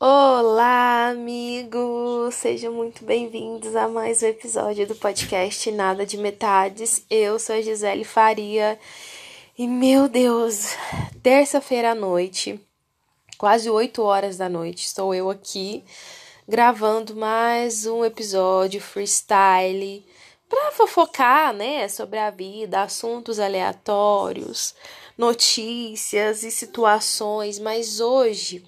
Olá, amigos! Sejam muito bem-vindos a mais um episódio do podcast Nada de Metades. Eu sou a Gisele Faria e, meu Deus, terça-feira à noite, quase 8 horas da noite, estou eu aqui gravando mais um episódio freestyle para fofocar, né, sobre a vida, assuntos aleatórios, notícias e situações, mas hoje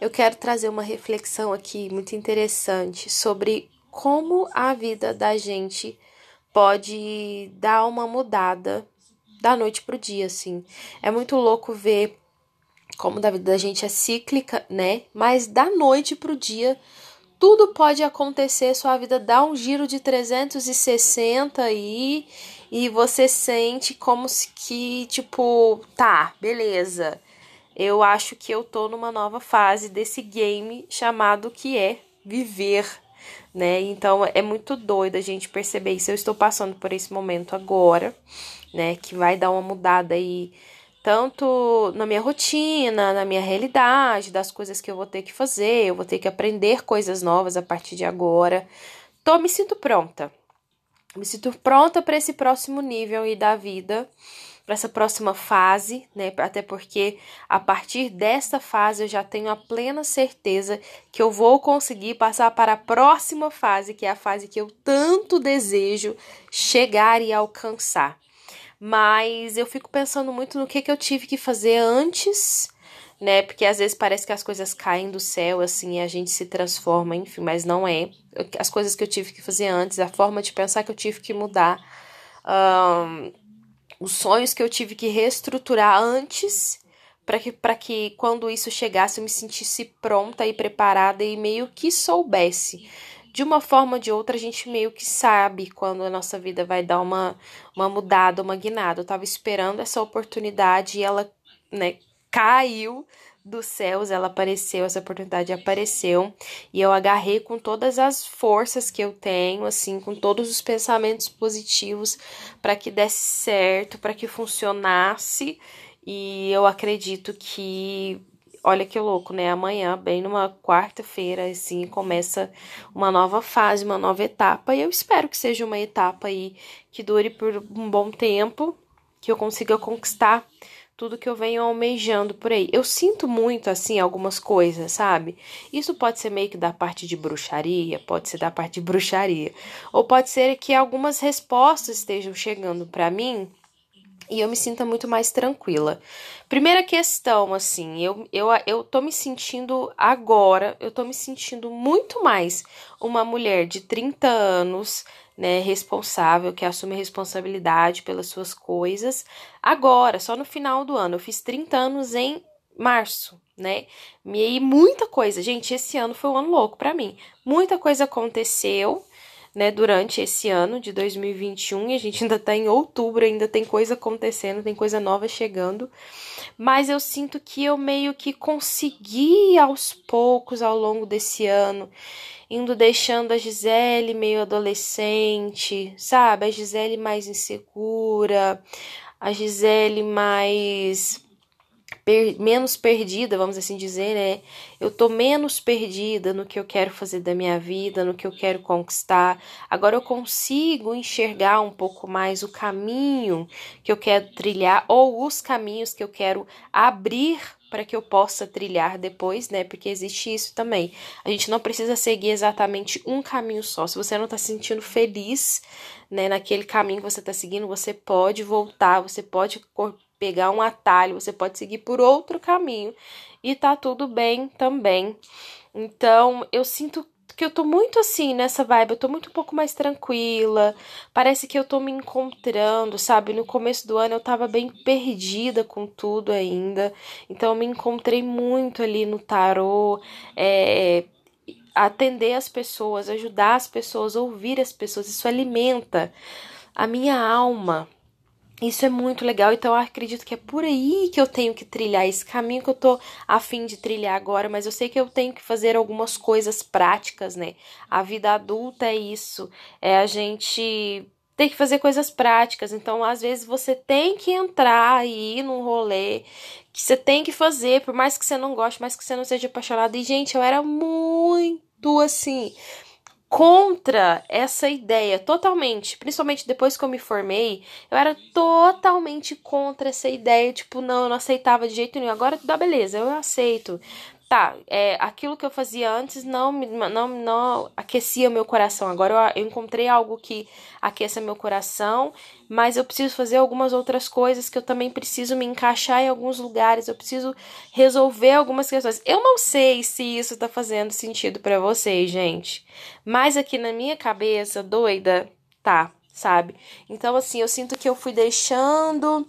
eu quero trazer uma reflexão aqui muito interessante sobre como a vida da gente pode dar uma mudada da noite pro dia, assim. É muito louco ver como a vida da gente é cíclica, né? Mas da noite pro dia tudo pode acontecer, sua vida dá um giro de 360 aí e você sente como se que tipo, tá, beleza eu acho que eu tô numa nova fase desse game chamado que é viver, né? Então é muito doido a gente perceber isso. Eu estou passando por esse momento agora, né? Que vai dar uma mudada aí, tanto na minha rotina, na minha realidade, das coisas que eu vou ter que fazer, eu vou ter que aprender coisas novas a partir de agora. Tô me sinto pronta. Me sinto pronta para esse próximo nível aí da vida para essa próxima fase, né? Até porque a partir desta fase eu já tenho a plena certeza que eu vou conseguir passar para a próxima fase, que é a fase que eu tanto desejo chegar e alcançar. Mas eu fico pensando muito no que, que eu tive que fazer antes né? Porque às vezes parece que as coisas caem do céu, assim, e a gente se transforma, enfim, mas não é. As coisas que eu tive que fazer antes, a forma de pensar que eu tive que mudar. Um, os sonhos que eu tive que reestruturar antes para que, que quando isso chegasse eu me sentisse pronta e preparada e meio que soubesse. De uma forma ou de outra, a gente meio que sabe quando a nossa vida vai dar uma, uma mudada, uma guinada. Eu tava esperando essa oportunidade e ela, né, caiu dos céus, ela apareceu, essa oportunidade apareceu, e eu agarrei com todas as forças que eu tenho, assim, com todos os pensamentos positivos para que desse certo, para que funcionasse, e eu acredito que olha que louco, né? Amanhã, bem numa quarta-feira, assim, começa uma nova fase, uma nova etapa. E eu espero que seja uma etapa aí que dure por um bom tempo, que eu consiga conquistar tudo que eu venho almejando por aí. Eu sinto muito assim algumas coisas, sabe? Isso pode ser meio que da parte de bruxaria, pode ser da parte de bruxaria, ou pode ser que algumas respostas estejam chegando para mim e eu me sinta muito mais tranquila. Primeira questão, assim, eu, eu, eu tô me sentindo agora, eu tô me sentindo muito mais uma mulher de 30 anos, né, responsável, que assume responsabilidade pelas suas coisas. Agora, só no final do ano, eu fiz 30 anos em março, né? E muita coisa, gente, esse ano foi um ano louco para mim. Muita coisa aconteceu né, durante esse ano de 2021 e a gente ainda tá em outubro, ainda tem coisa acontecendo, tem coisa nova chegando. Mas eu sinto que eu meio que consegui aos poucos ao longo desse ano, indo deixando a Gisele meio adolescente, sabe? A Gisele mais insegura, a Gisele mais per, menos perdida, vamos assim dizer, né? Eu tô menos perdida no que eu quero fazer da minha vida, no que eu quero conquistar. Agora eu consigo enxergar um pouco mais o caminho que eu quero trilhar ou os caminhos que eu quero abrir para que eu possa trilhar depois, né? Porque existe isso também. A gente não precisa seguir exatamente um caminho só. Se você não está se sentindo feliz, né, naquele caminho que você está seguindo, você pode voltar, você pode pegar um atalho, você pode seguir por outro caminho e tá tudo bem também. Então, eu sinto que eu tô muito assim nessa vibe, eu tô muito um pouco mais tranquila. Parece que eu tô me encontrando, sabe? No começo do ano eu tava bem perdida com tudo ainda. Então eu me encontrei muito ali no tarô, é, atender as pessoas, ajudar as pessoas, ouvir as pessoas. Isso alimenta a minha alma, isso é muito legal, então eu acredito que é por aí que eu tenho que trilhar esse caminho que eu tô a fim de trilhar agora, mas eu sei que eu tenho que fazer algumas coisas práticas, né? A vida adulta é isso, é a gente ter que fazer coisas práticas. Então, às vezes, você tem que entrar aí num rolê que você tem que fazer, por mais que você não goste, mais que você não seja apaixonado. E, gente, eu era muito assim contra essa ideia totalmente, principalmente depois que eu me formei, eu era totalmente contra essa ideia, tipo, não, eu não aceitava de jeito nenhum. Agora dá beleza, eu aceito tá, é, aquilo que eu fazia antes não, não, não aquecia meu coração. Agora eu, eu encontrei algo que aqueça meu coração, mas eu preciso fazer algumas outras coisas que eu também preciso me encaixar em alguns lugares, eu preciso resolver algumas questões. Eu não sei se isso tá fazendo sentido para vocês, gente, mas aqui na minha cabeça, doida, tá, sabe? Então, assim, eu sinto que eu fui deixando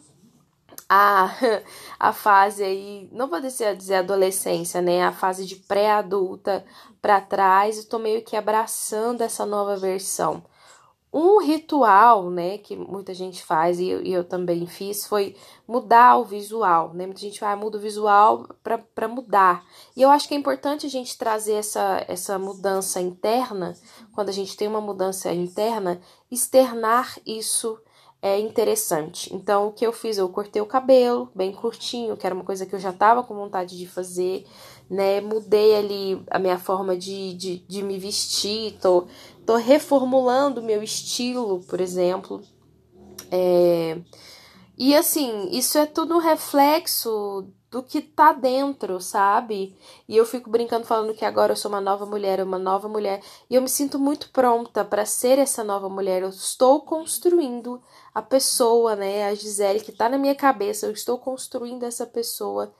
a, a fase aí, não vou dizer, adolescência, né? A fase de pré-adulta para trás e tô meio que abraçando essa nova versão. Um ritual, né, que muita gente faz e eu, e eu também fiz foi mudar o visual, né? Muita gente vai ah, muda o visual para mudar. E eu acho que é importante a gente trazer essa, essa mudança interna, quando a gente tem uma mudança interna, externar isso é interessante. Então, o que eu fiz? Eu cortei o cabelo bem curtinho, que era uma coisa que eu já tava com vontade de fazer, né? Mudei ali a minha forma de, de, de me vestir, tô, tô reformulando o meu estilo, por exemplo. É... E assim, isso é tudo reflexo do que tá dentro, sabe? E eu fico brincando falando que agora eu sou uma nova mulher, uma nova mulher, e eu me sinto muito pronta para ser essa nova mulher. Eu estou construindo a pessoa, né, a Gisele que tá na minha cabeça, eu estou construindo essa pessoa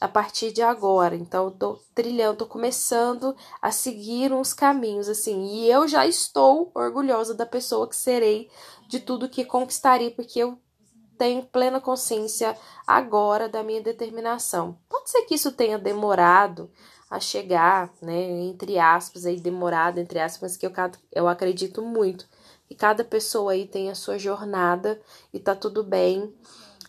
a partir de agora. Então eu tô trilhando, tô começando a seguir uns caminhos assim, e eu já estou orgulhosa da pessoa que serei, de tudo que conquistarei, porque eu tenho plena consciência agora da minha determinação. Pode ser que isso tenha demorado a chegar, né, entre aspas, aí demorado entre aspas, que eu, eu acredito muito. E cada pessoa aí tem a sua jornada e tá tudo bem.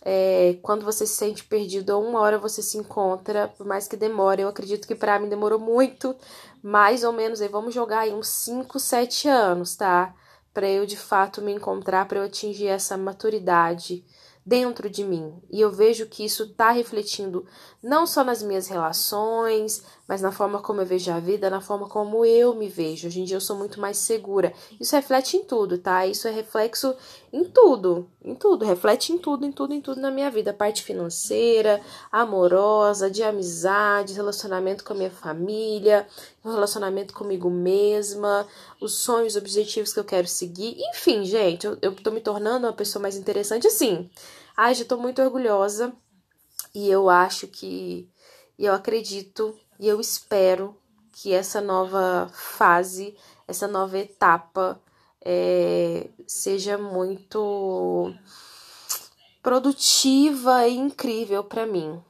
É, quando você se sente perdido, a uma hora você se encontra, por mais que demore. Eu acredito que para mim demorou muito, mais ou menos aí, vamos jogar aí uns 5, 7 anos, tá? Para eu de fato me encontrar, para eu atingir essa maturidade dentro de mim. E eu vejo que isso está refletindo não só nas minhas relações, mas na forma como eu vejo a vida, na forma como eu me vejo. Hoje em dia eu sou muito mais segura. Isso reflete em tudo, tá? Isso é reflexo em tudo, em tudo, reflete em tudo, em tudo, em tudo na minha vida, parte financeira, amorosa, de amizade, relacionamento com a minha família, relacionamento comigo mesma, os sonhos, objetivos que eu quero seguir. Enfim, gente, eu, eu tô me tornando uma pessoa mais interessante assim. Ai, já tô muito orgulhosa e eu acho que, e eu acredito e eu espero que essa nova fase, essa nova etapa é, seja muito produtiva e incrível para mim.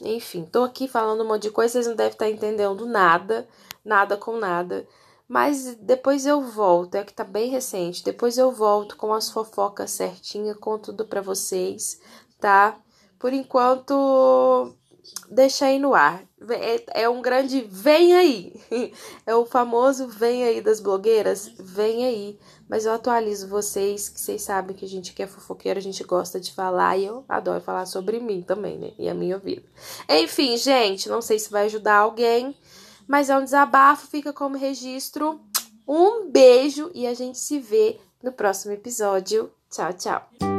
Enfim, tô aqui falando um monte de coisa, vocês não devem estar entendendo nada, nada com nada. Mas depois eu volto, é que tá bem recente. Depois eu volto com as fofocas certinha, com tudo para vocês, tá? Por enquanto, deixa aí no ar. É, é um grande vem aí. É o famoso vem aí das blogueiras, vem aí. Mas eu atualizo vocês, que vocês sabem que a gente que é fofoqueiro, a gente gosta de falar e eu adoro falar sobre mim também, né? E a minha vida. Enfim, gente, não sei se vai ajudar alguém, mas é um desabafo, fica como registro. Um beijo e a gente se vê no próximo episódio. Tchau, tchau.